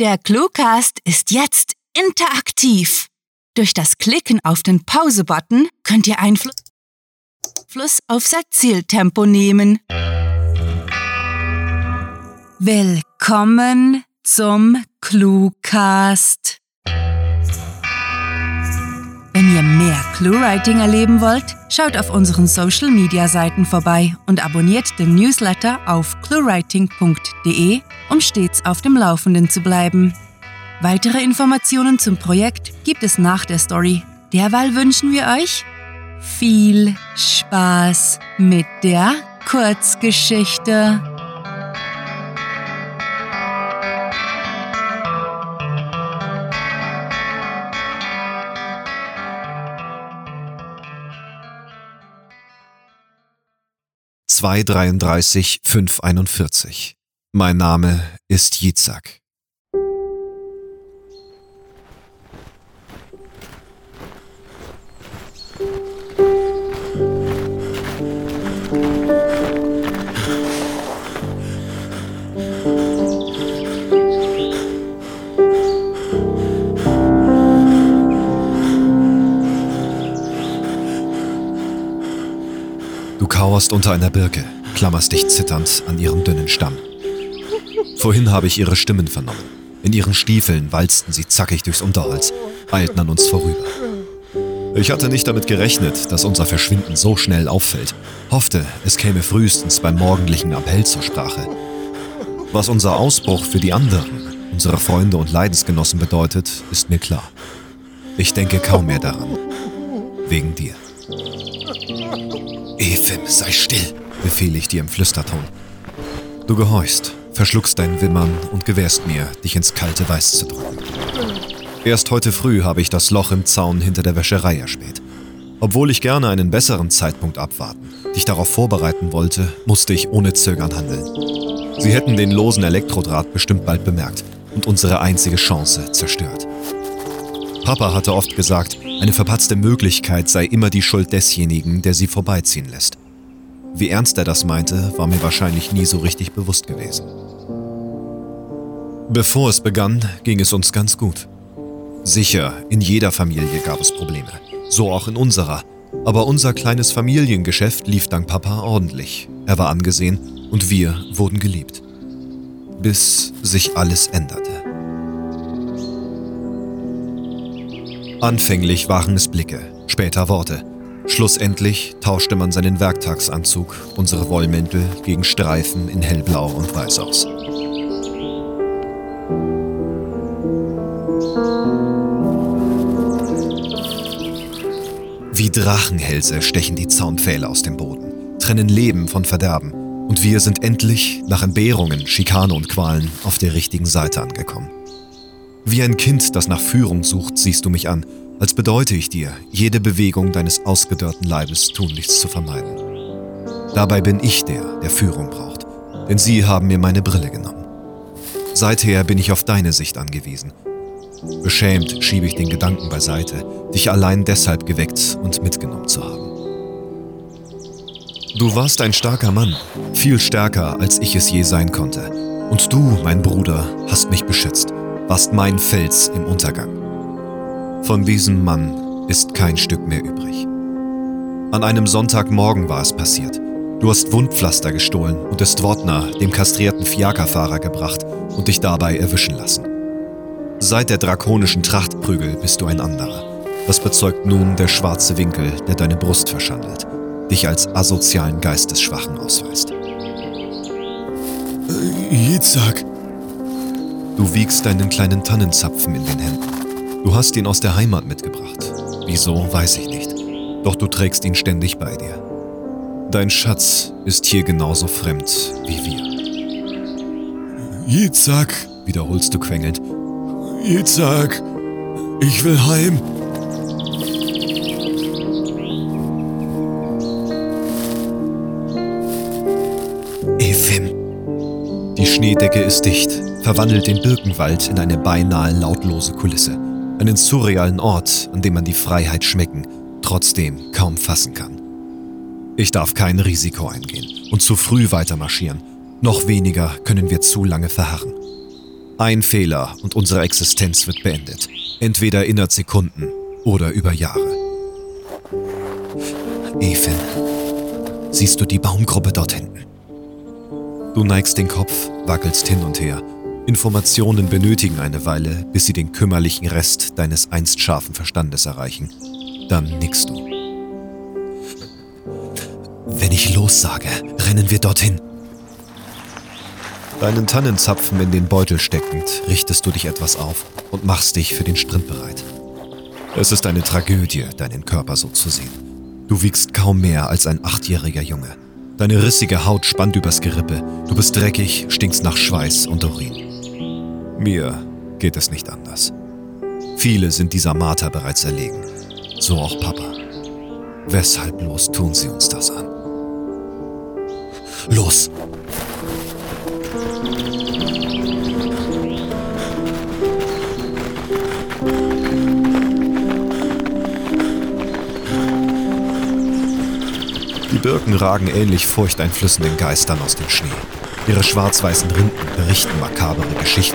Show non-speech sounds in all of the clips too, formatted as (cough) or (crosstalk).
Der Cluecast ist jetzt interaktiv. Durch das Klicken auf den Pause-Button könnt ihr Einfluss aufs Erzähltempo nehmen. Willkommen zum Cluecast. Wenn ihr mehr Cluewriting erleben wollt, schaut auf unseren Social Media Seiten vorbei und abonniert den Newsletter auf cluewriting.de, um stets auf dem Laufenden zu bleiben. Weitere Informationen zum Projekt gibt es nach der Story. Derweil wünschen wir euch viel Spaß mit der Kurzgeschichte. Zwei dreiunddreißig fünf einundvierzig. Mein Name ist Yitzhak. Kauerst unter einer Birke, klammerst dich zitternd an ihrem dünnen Stamm. Vorhin habe ich ihre Stimmen vernommen. In ihren Stiefeln walzten sie zackig durchs Unterholz, eilten an uns vorüber. Ich hatte nicht damit gerechnet, dass unser Verschwinden so schnell auffällt, hoffte, es käme frühestens beim morgendlichen Appell zur Sprache. Was unser Ausbruch für die anderen, unsere Freunde und Leidensgenossen bedeutet, ist mir klar. Ich denke kaum mehr daran. Wegen dir. Efim, sei still, befehle ich dir im Flüsterton. Du gehorchst, verschluckst dein Wimmern und gewährst mir, dich ins kalte Weiß zu drücken. Erst heute früh habe ich das Loch im Zaun hinter der Wäscherei erspäht. Obwohl ich gerne einen besseren Zeitpunkt abwarten, dich darauf vorbereiten wollte, musste ich ohne Zögern handeln. Sie hätten den losen Elektrodraht bestimmt bald bemerkt und unsere einzige Chance zerstört. Papa hatte oft gesagt, eine verpatzte Möglichkeit sei immer die Schuld desjenigen, der sie vorbeiziehen lässt. Wie ernst er das meinte, war mir wahrscheinlich nie so richtig bewusst gewesen. Bevor es begann, ging es uns ganz gut. Sicher, in jeder Familie gab es Probleme, so auch in unserer. Aber unser kleines Familiengeschäft lief dank Papa ordentlich. Er war angesehen und wir wurden geliebt. Bis sich alles änderte. Anfänglich waren es Blicke, später Worte. Schlussendlich tauschte man seinen Werktagsanzug, unsere Wollmäntel, gegen Streifen in hellblau und weiß aus. Wie Drachenhälse stechen die Zaunpfähle aus dem Boden, trennen Leben von Verderben. Und wir sind endlich, nach Entbehrungen, Schikane und Qualen, auf der richtigen Seite angekommen. Wie ein Kind, das nach Führung sucht, siehst du mich an, als bedeute ich dir, jede Bewegung deines ausgedörrten Leibes tunlichst zu vermeiden. Dabei bin ich der, der Führung braucht, denn sie haben mir meine Brille genommen. Seither bin ich auf deine Sicht angewiesen Beschämt schiebe ich den Gedanken beiseite, dich allein deshalb geweckt und mitgenommen zu haben. Du warst ein starker Mann, viel stärker, als ich es je sein konnte. Und du, mein Bruder, hast mich beschützt, warst mein Fels im Untergang. Von diesem Mann ist kein Stück mehr übrig. An einem Sonntagmorgen war es passiert. Du hast Wundpflaster gestohlen und es Dwortner, dem kastrierten Fiakerfahrer, gebracht und dich dabei erwischen lassen. Seit der drakonischen Trachtprügel bist du ein anderer. Das bezeugt nun der schwarze Winkel, der deine Brust verschandelt, dich als asozialen Geistesschwachen ausweist. Äh, Yitzhak. Du wiegst deinen kleinen Tannenzapfen in den Händen. Du hast ihn aus der Heimat mitgebracht. Wieso, weiß ich nicht. Doch du trägst ihn ständig bei dir. Dein Schatz ist hier genauso fremd wie wir. Yitzhak, wiederholst du quengelnd Yitzhak, ich will heim. Evim. Die Schneedecke ist dicht, verwandelt den Birkenwald in eine beinahe lautlose Kulisse. Einen surrealen Ort, an dem man die Freiheit schmecken, trotzdem kaum fassen kann. Ich darf kein Risiko eingehen und zu früh weitermarschieren. Noch weniger können wir zu lange verharren. Ein Fehler und unsere Existenz wird beendet. Entweder innerhalb Sekunden oder über Jahre. Ethan, siehst du die Baumgruppe dort hinten? Du neigst den Kopf, wackelst hin und her. Informationen benötigen eine Weile, bis sie den kümmerlichen Rest deines einst scharfen Verstandes erreichen. Dann nickst du. Wenn ich los sage, rennen wir dorthin. Deinen Tannenzapfen in den Beutel steckend, richtest du dich etwas auf und machst dich für den Sprint bereit. Es ist eine Tragödie, deinen Körper so zu sehen. Du wiegst kaum mehr als ein achtjähriger Junge. Deine rissige Haut spannt übers Gerippe. Du bist dreckig, stinkst nach Schweiß und Urin. Mir geht es nicht anders. Viele sind dieser Marter bereits erlegen. So auch Papa. Weshalb bloß tun sie uns das an? Los! Die Birken ragen ähnlich furchteinflößenden Geistern aus dem Schnee. Ihre schwarz-weißen Rinden berichten makabere Geschichten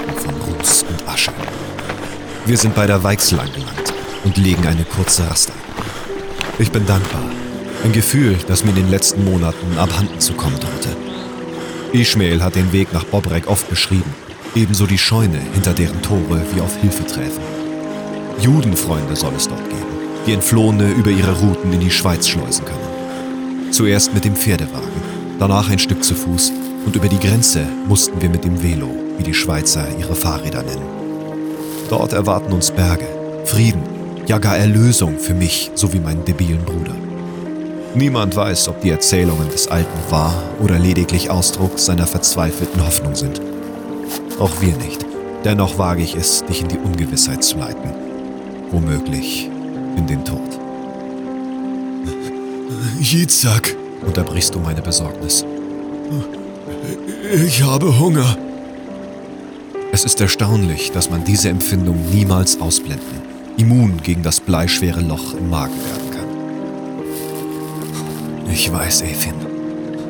Wir sind bei der Weichsel angelangt und legen eine kurze Rast ein. Ich bin dankbar. Ein Gefühl, das mir in den letzten Monaten abhanden zu kommen drohte. Ishmael hat den Weg nach Bobrek oft beschrieben, ebenso die Scheune, hinter deren Tore wir auf Hilfe träfen. Judenfreunde soll es dort geben, die Entflohene über ihre Routen in die Schweiz schleusen können. Zuerst mit dem Pferdewagen, danach ein Stück zu Fuß und über die Grenze mussten wir mit dem Velo, wie die Schweizer ihre Fahrräder nennen. Dort erwarten uns Berge, Frieden, ja gar Erlösung für mich sowie meinen debilen Bruder. Niemand weiß, ob die Erzählungen des Alten wahr oder lediglich Ausdruck seiner verzweifelten Hoffnung sind. Auch wir nicht. Dennoch wage ich es, dich in die Ungewissheit zu leiten. Womöglich in den Tod. Yitzhak, Unterbrichst du meine Besorgnis. ich habe Hunger. Es ist erstaunlich, dass man diese Empfindung niemals ausblenden, immun gegen das bleischwere Loch im Magen werden kann. Ich weiß, Efin.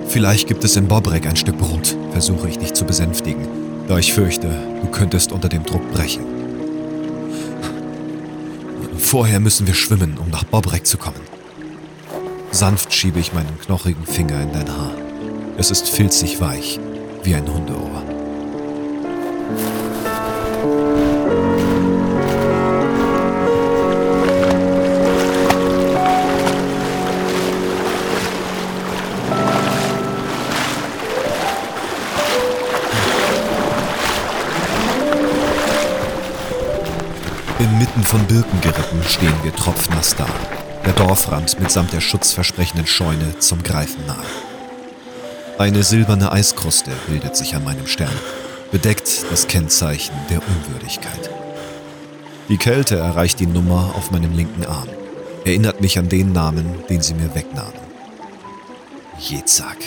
Vielleicht gibt es in Bobrek ein Stück Brot, versuche ich dich zu besänftigen, da ich fürchte, du könntest unter dem Druck brechen. Vorher müssen wir schwimmen, um nach Bobrek zu kommen. Sanft schiebe ich meinen knochigen Finger in dein Haar. Es ist filzig weich, wie ein Hundeohr. Inmitten von Birkengerippen stehen wir tropfnass da. Der Dorfrand mitsamt der schutzversprechenden Scheune zum Greifen nahe. Eine silberne Eiskruste bildet sich an meinem Stern, bedeckt das Kennzeichen der Unwürdigkeit. Die Kälte erreicht die Nummer auf meinem linken Arm, erinnert mich an den Namen, den sie mir wegnahmen. Jitzak.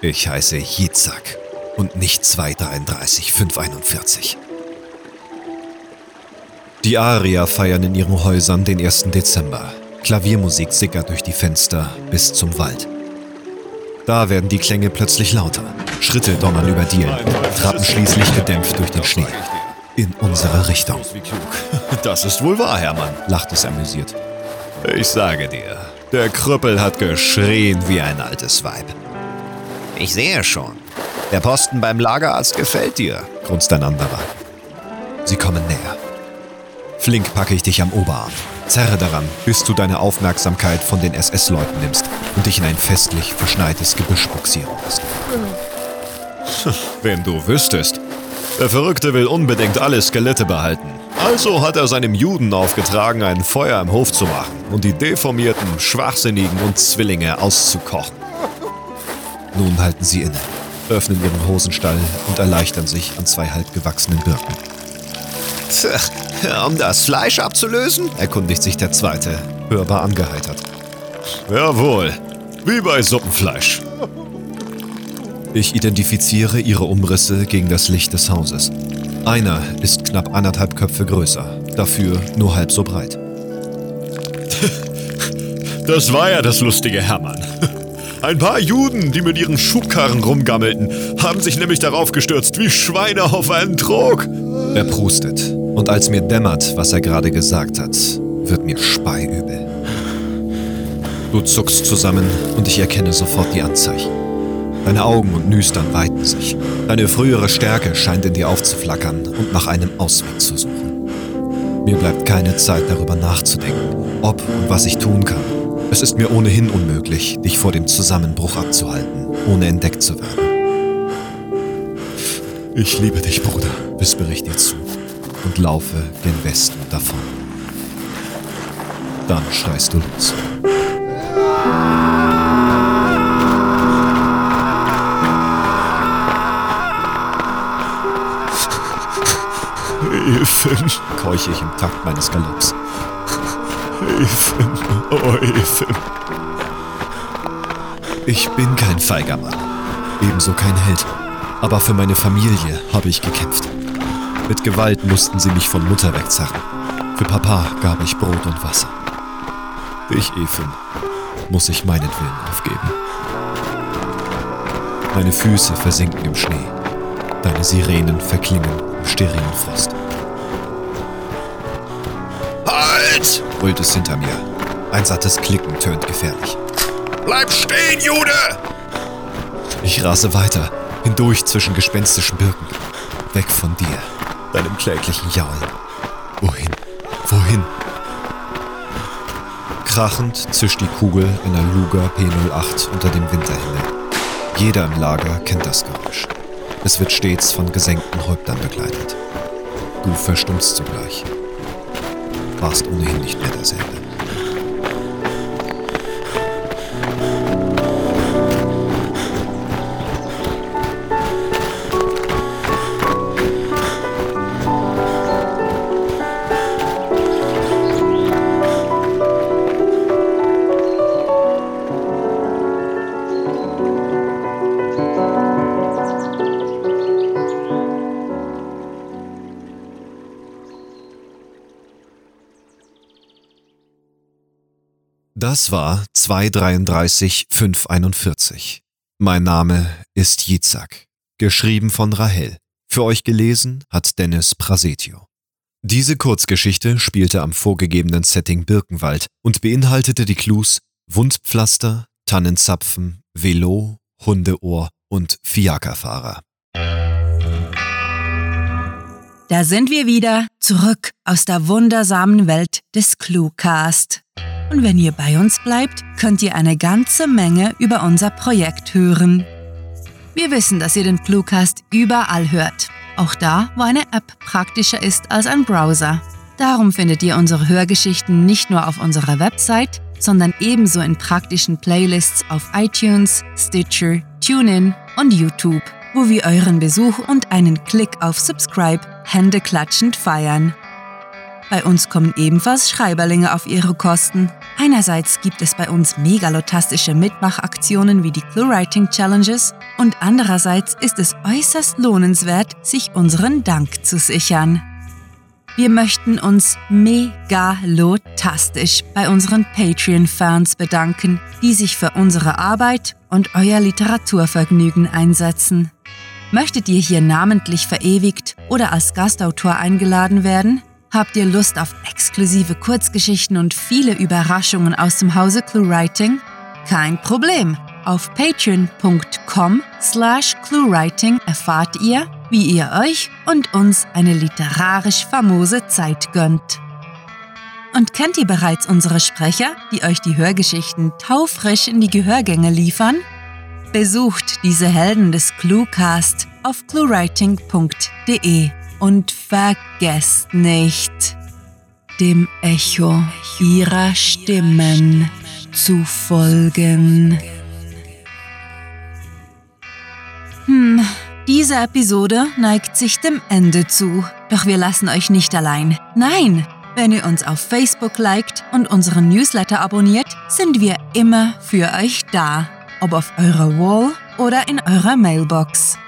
Ich heiße Jitzak und nicht 233 541. Die Arier feiern in ihren Häusern den 1. Dezember. Klaviermusik sickert durch die Fenster bis zum Wald. Da werden die Klänge plötzlich lauter. Schritte donnern über Dielen, trappen schließlich gedämpft durch den Schnee. In unsere Richtung. (laughs) Das ist wohl wahr, Hermann. Lacht es amüsiert. Ich sage dir, der Krüppel hat geschrien wie ein altes Weib. Ich sehe schon. Der Posten beim Lagerarzt gefällt dir. grunzt ein anderer. Sie kommen näher. Flink packe ich dich am Oberarm. Zerre daran, bis du deine Aufmerksamkeit von den SS-Leuten nimmst und dich in ein festlich verschneites Gebüsch buxieren lässt. (laughs) Wenn du wüsstest. Der Verrückte will unbedingt alle Skelette behalten. Also hat er seinem Juden aufgetragen, ein Feuer im Hof zu machen und die deformierten, schwachsinnigen und Zwillinge auszukochen. Nun halten sie inne, öffnen ihren Hosenstall und erleichtern sich an zwei halbgewachsenen Birken. Um das Fleisch abzulösen? Erkundigt sich der Zweite, hörbar angeheitert. Jawohl, wie bei Suppenfleisch. Ich identifiziere ihre Umrisse gegen das Licht des Hauses. Einer ist knapp anderthalb Köpfe größer, dafür nur halb so breit. (laughs) Das war ja das lustige Hermann. (laughs) Ein paar Juden, die mit ihren Schubkarren rumgammelten, haben sich nämlich darauf gestürzt wie Schweine auf einen Trog. Er prustet, und als mir dämmert, was er gerade gesagt hat, wird mir speiübel. Du zuckst zusammen und ich erkenne sofort die Anzeichen. Deine Augen und Nüstern weiten sich. Deine frühere Stärke scheint in dir aufzuflackern und nach einem Ausweg zu suchen. Mir bleibt keine Zeit darüber nachzudenken, ob und was ich tun kann. Es ist mir ohnehin unmöglich, dich vor dem Zusammenbruch abzuhalten, ohne entdeckt zu werden. Ich liebe dich, Bruder, wispere ich dir zu und laufe gen Westen davon. Dann schreist du los. Ethan, keuche ich im Takt meines Galopps. Ethan, oh Ethan. Ich bin kein feiger Mann, ebenso kein Held. Aber für meine Familie habe ich gekämpft. Mit Gewalt mussten sie mich von Mutter wegzerren. Für Papa gab ich Brot und Wasser. Dich, Ethan, muss ich meinetwillen aufgeben. Meine Füße versinken im Schnee. Deine Sirenen verklingen im sterilen Frost. Brüllt es hinter mir. Ein sattes Klicken tönt gefährlich. Bleib stehen, Jude! Ich rase weiter, hindurch zwischen gespenstischen Birken. Weg von dir, deinem kläglichen Jaulen. Wohin? Wohin? Krachend zischt die Kugel einer Luger P08 unter dem Winterhimmel. Jeder im Lager kennt das Geräusch. Es wird stets von gesenkten Häuptern begleitet. Du verstummst zugleich. Warst ohnehin nicht mehr derselbe. Das war 233 Mein Name ist Yitzhak. Geschrieben von Rahel. Für euch gelesen hat Dennis Prasetio. Diese Kurzgeschichte spielte am vorgegebenen Setting Birkenwald und beinhaltete die Clues Wundpflaster, Tannenzapfen, Velo, Hundeohr und Fiakerfahrer. Da sind wir wieder, zurück aus der wundersamen Welt des Cluecast. Und wenn ihr bei uns bleibt, könnt ihr eine ganze Menge über unser Projekt hören. Wir wissen, dass ihr den Cluecast überall hört. Auch da, wo eine App praktischer ist als ein Browser. Darum findet ihr unsere Hörgeschichten nicht nur auf unserer Website, sondern ebenso in praktischen Playlists auf iTunes, Stitcher, TuneIn und YouTube, wo wir euren Besuch und einen Klick auf Subscribe händeklatschend feiern. Bei uns kommen ebenfalls Schreiberlinge auf ihre Kosten. Einerseits gibt es bei uns megalotastische Mitmachaktionen wie die ClueWriting Challenges und andererseits ist es äußerst lohnenswert, sich unseren Dank zu sichern. Wir möchten uns megalotastisch bei unseren Patreon-Fans bedanken, die sich für unsere Arbeit und euer Literaturvergnügen einsetzen. Möchtet ihr hier namentlich verewigt oder als Gastautor eingeladen werden? Habt ihr Lust auf exklusive Kurzgeschichten und viele Überraschungen aus dem Hause ClueWriting? Kein Problem. Auf patreon.com slash cluewriting erfahrt ihr, wie ihr euch und uns eine literarisch famose Zeit gönnt. Und kennt ihr bereits unsere Sprecher, die euch die Hörgeschichten taufrisch in die Gehörgänge liefern? Besucht diese Helden des Cluecast auf cluewriting.de. Und vergesst nicht, dem Echo ihrer Stimmen zu folgen. Hm, diese Episode neigt sich dem Ende zu. Doch wir lassen euch nicht allein. Nein, wenn ihr uns auf Facebook liked und unseren Newsletter abonniert, sind wir immer für euch da. Ob auf eurer Wall oder in eurer Mailbox.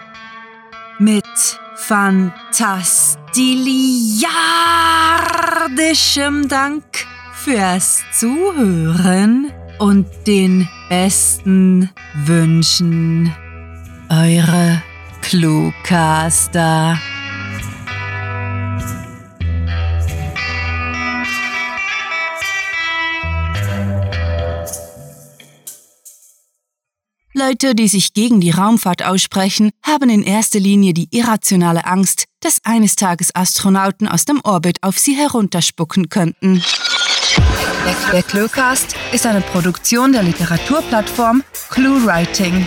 Mit fantastiliardischem Dank fürs Zuhören und den besten Wünschen. Eure Cluecaster. Leute, die sich gegen die Raumfahrt aussprechen, haben in erster Linie die irrationale Angst, dass eines Tages Astronauten aus dem Orbit auf sie herunterspucken könnten. Der Cluecast ist eine Produktion der Literaturplattform ClueWriting.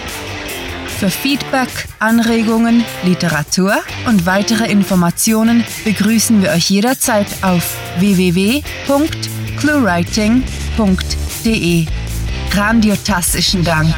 Für Feedback, Anregungen, Literatur und weitere Informationen begrüßen wir euch jederzeit auf www.cluewriting.de. Grandiotastischen Dank.